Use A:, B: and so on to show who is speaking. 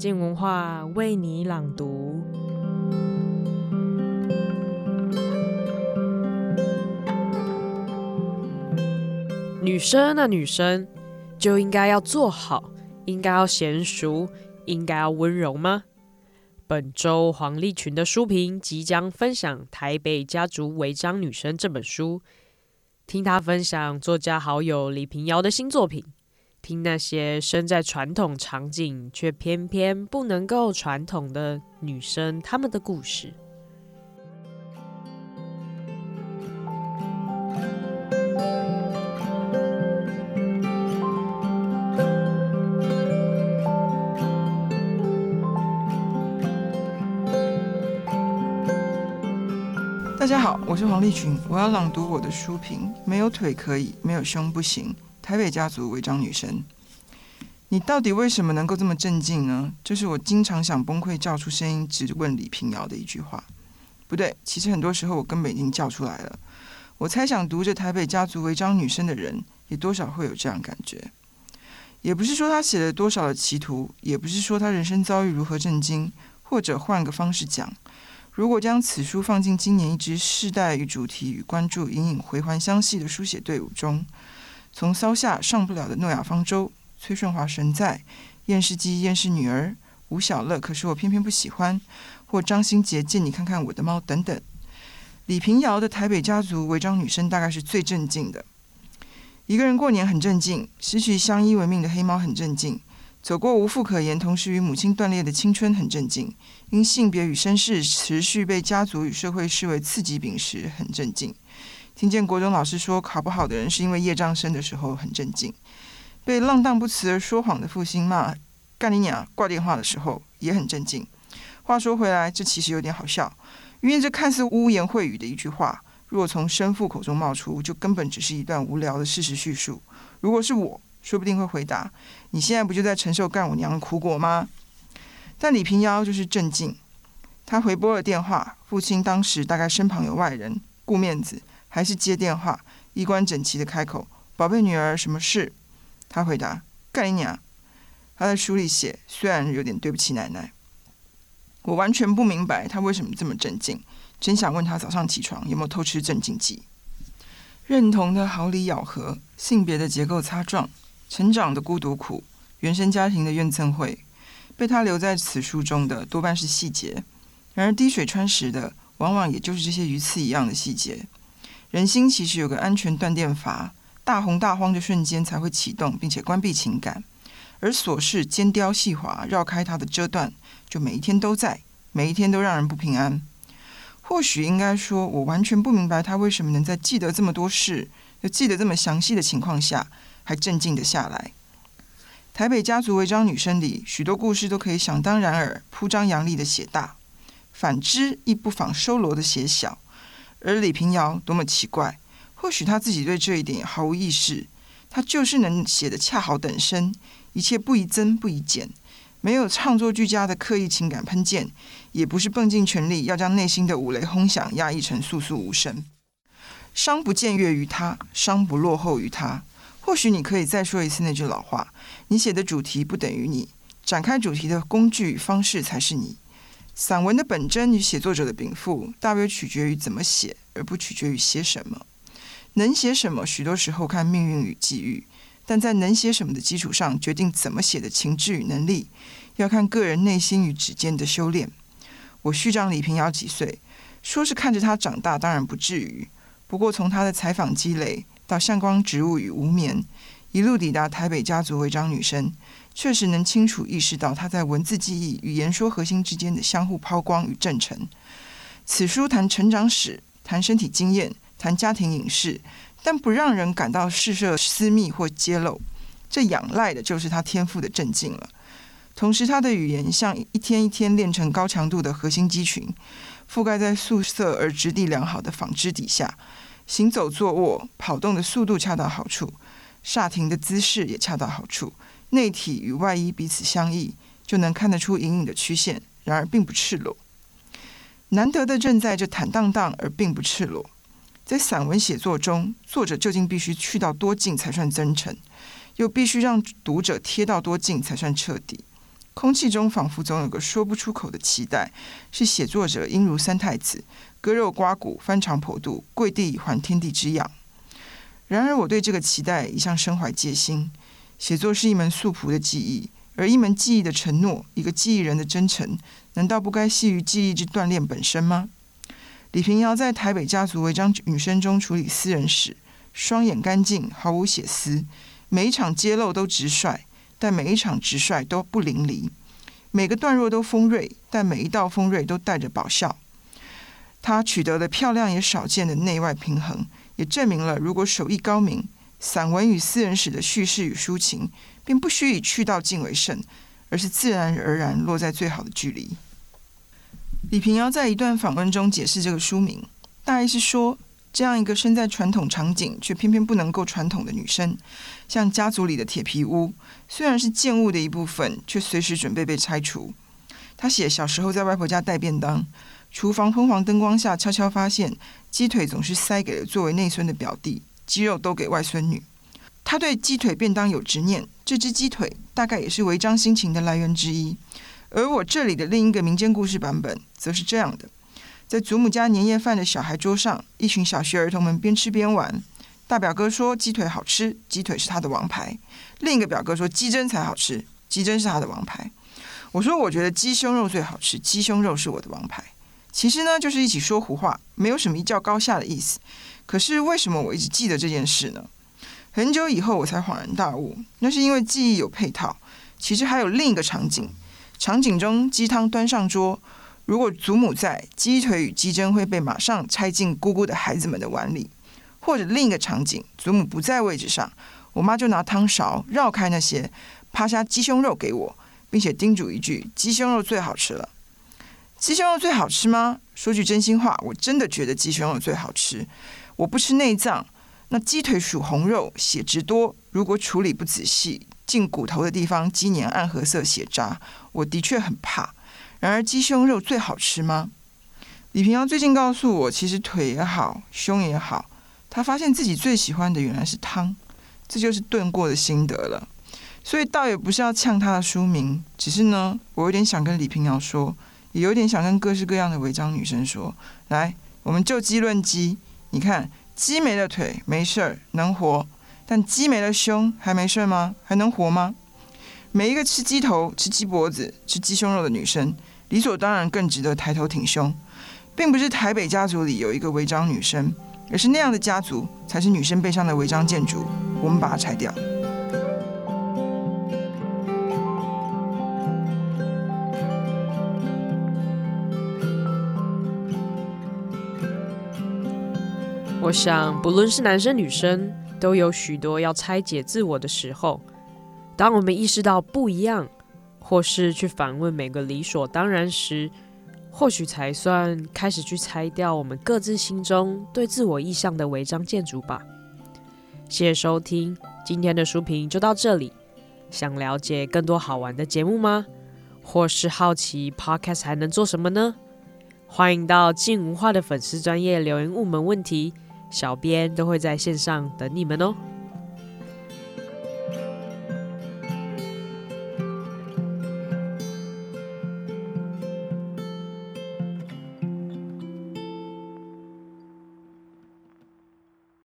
A: 静文化为你朗读。女生啊，女生就应该要做好，应该要娴熟，应该要温柔吗？本周黄立群的书评即将分享《台北家族违章女生》这本书，听她分享作家好友李屏瑶的新作品，听那些身在传统场景却偏偏不能够传统的女生她们的故事。
B: 大家好，我是黄丽群，我要朗读我的书评。没有腿可以，没有胸不行。台北家族违章女生，你到底为什么能够这么镇静呢？这是我经常想崩溃叫出声音直问李平遥的一句话。不对，其实很多时候我根本已经叫出来了。我猜想读着台北家族违章女生的人，也多少会有这样感觉。也不是说他写了多少的歧途，也不是说他人生遭遇如何震惊，或者换个方式讲。如果将此书放进今年一支世代与主题与关注隐隐回环相系的书写队伍中，从骚下上不了的诺亚方舟、崔顺华神在、厌世机厌世女儿、吴晓乐可是我偏偏不喜欢，或张新杰借你看看我的猫等等，李平瑶的台北家族违章女生大概是最镇静的。一个人过年很镇静，失去相依为命的黑猫很镇静。走过无父可言，同时与母亲断裂的青春很镇静；因性别与身世持续被家族与社会视为次级饼时很镇静；听见国中老师说考不好的人是因为业障深的时候很震惊；被浪荡不辞而说谎的父亲骂干你娘挂电话的时候也很震惊。话说回来，这其实有点好笑，因为这看似污言秽语的一句话，若从生父口中冒出，就根本只是一段无聊的事实叙述。如果是我，说不定会回答：“你现在不就在承受干我娘的苦果吗？”但李平遥就是镇静。他回拨了电话，父亲当时大概身旁有外人，顾面子还是接电话，衣冠整齐的开口：“宝贝女儿，什么事？”他回答：“干你娘！”他在书里写，虽然有点对不起奶奶。我完全不明白他为什么这么镇静，真想问他早上起床有没有偷吃镇静剂。认同的毫厘咬合，性别的结构擦撞。成长的孤独苦，原生家庭的怨憎会，被他留在此书中的多半是细节。然而滴水穿石的，往往也就是这些鱼刺一样的细节。人心其实有个安全断电阀，大红大荒的瞬间才会启动，并且关闭情感。而琐事尖雕细滑，绕开它的遮断，就每一天都在，每一天都让人不平安。或许应该说，我完全不明白他为什么能在记得这么多事，又记得这么详细的情况下。还镇静的下来。台北家族违章女生里，许多故事都可以想当然耳铺张扬厉的写大，反之亦不妨收罗的写小。而李平遥多么奇怪，或许他自己对这一点毫无意识，他就是能写得恰好等身，一切不宜增不宜减，没有唱作俱佳的刻意情感喷溅，也不是迸尽全力要将内心的五雷轰响压抑成簌簌无声。伤不僭越于他，伤不落后于他。或许你可以再说一次那句老话：你写的主题不等于你，展开主题的工具与方式才是你。散文的本真与写作者的禀赋，大约取决于怎么写，而不取决于写什么。能写什么，许多时候看命运与际遇；但在能写什么的基础上，决定怎么写的情志与能力，要看个人内心与指尖的修炼。我虚长李平遥几岁，说是看着他长大，当然不至于。不过从他的采访积累。到向光植物与无眠，一路抵达台北家族违章女生，确实能清楚意识到她在文字记忆与言说核心之间的相互抛光与正沉。此书谈成长史，谈身体经验，谈家庭隐士，但不让人感到事涉私密或揭露。这仰赖的就是她天赋的镇静了。同时，他的语言像一天一天练成高强度的核心肌群，覆盖在素色而质地良好的纺织底下。行走、坐卧、跑动的速度恰到好处，煞停的姿势也恰到好处。内体与外衣彼此相异，就能看得出隐隐的曲线，然而并不赤裸。难得的正在这坦荡荡而并不赤裸。在散文写作中，作者究竟必须去到多近才算真诚，又必须让读者贴到多近才算彻底？空气中仿佛总有个说不出口的期待，是写作者应如三太子，割肉刮骨，翻肠剖肚，跪地还天地之养。然而，我对这个期待一向身怀戒心。写作是一门素朴的技艺，而一门技艺的承诺，一个记忆人的真诚，难道不该系于记忆之锻炼本身吗？李平遥在台北家族违章女生中处理私人史，双眼干净，毫无血丝，每一场揭露都直率，但每一场直率都不淋漓，每个段落都锋锐，但每一道锋锐都带着爆笑。她取得了漂亮也少见的内外平衡，也证明了如果手艺高明。散文与私人史的叙事与抒情，并不需以去到尽为胜，而是自然而然落在最好的距离。李平遥在一段访问中解释这个书名，大意是说，这样一个身在传统场景却偏偏不能够传统的女生，像家族里的铁皮屋，虽然是建物的一部分，却随时准备被拆除。她写小时候在外婆家带便当，厨房昏黄灯光下悄悄发现，鸡腿总是塞给了作为内孙的表弟。鸡肉都给外孙女，他对鸡腿便当有执念，这只鸡腿大概也是违章心情的来源之一。而我这里的另一个民间故事版本，则是这样的：在祖母家年夜饭的小孩桌上，一群小学儿童们边吃边玩。大表哥说鸡腿好吃，鸡腿是他的王牌；另一个表哥说鸡胗才好吃，鸡胗是他的王牌。我说我觉得鸡胸肉最好吃，鸡胸肉是我的王牌。其实呢，就是一起说胡话，没有什么一较高下的意思。可是为什么我一直记得这件事呢？很久以后我才恍然大悟，那是因为记忆有配套。其实还有另一个场景，场景中鸡汤端上桌，如果祖母在，鸡腿与鸡胗会被马上拆进姑姑的孩子们的碗里；或者另一个场景，祖母不在位置上，我妈就拿汤勺绕开那些，趴下鸡胸肉给我，并且叮嘱一句：“鸡胸肉最好吃了。”鸡胸肉最好吃吗？说句真心话，我真的觉得鸡胸肉最好吃。我不吃内脏，那鸡腿属红肉，血质多。如果处理不仔细，进骨头的地方积年暗褐色血渣，我的确很怕。然而鸡胸肉最好吃吗？李平瑶最近告诉我，其实腿也好，胸也好，他发现自己最喜欢的原来是汤，这就是炖过的心得了。所以倒也不是要呛他的书名，只是呢，我有点想跟李平瑶说，也有点想跟各式各样的违章女生说，来，我们就鸡论鸡。你看，鸡没了腿没事儿，能活；但鸡没了胸还没事吗？还能活吗？每一个吃鸡头、吃鸡脖子、吃鸡胸肉的女生，理所当然更值得抬头挺胸，并不是台北家族里有一个违章女生，而是那样的家族才是女生背上的违章建筑。我们把它拆掉。
A: 我想，不论是男生女生，都有许多要拆解自我的时候。当我们意识到不一样，或是去反问每个理所当然时，或许才算开始去拆掉我们各自心中对自我意象的违章建筑吧。谢谢收听，今天的书评就到这里。想了解更多好玩的节目吗？或是好奇 Podcast 还能做什么呢？欢迎到静文化的粉丝专业留言问我们问题。小编都会在线上等你们哦。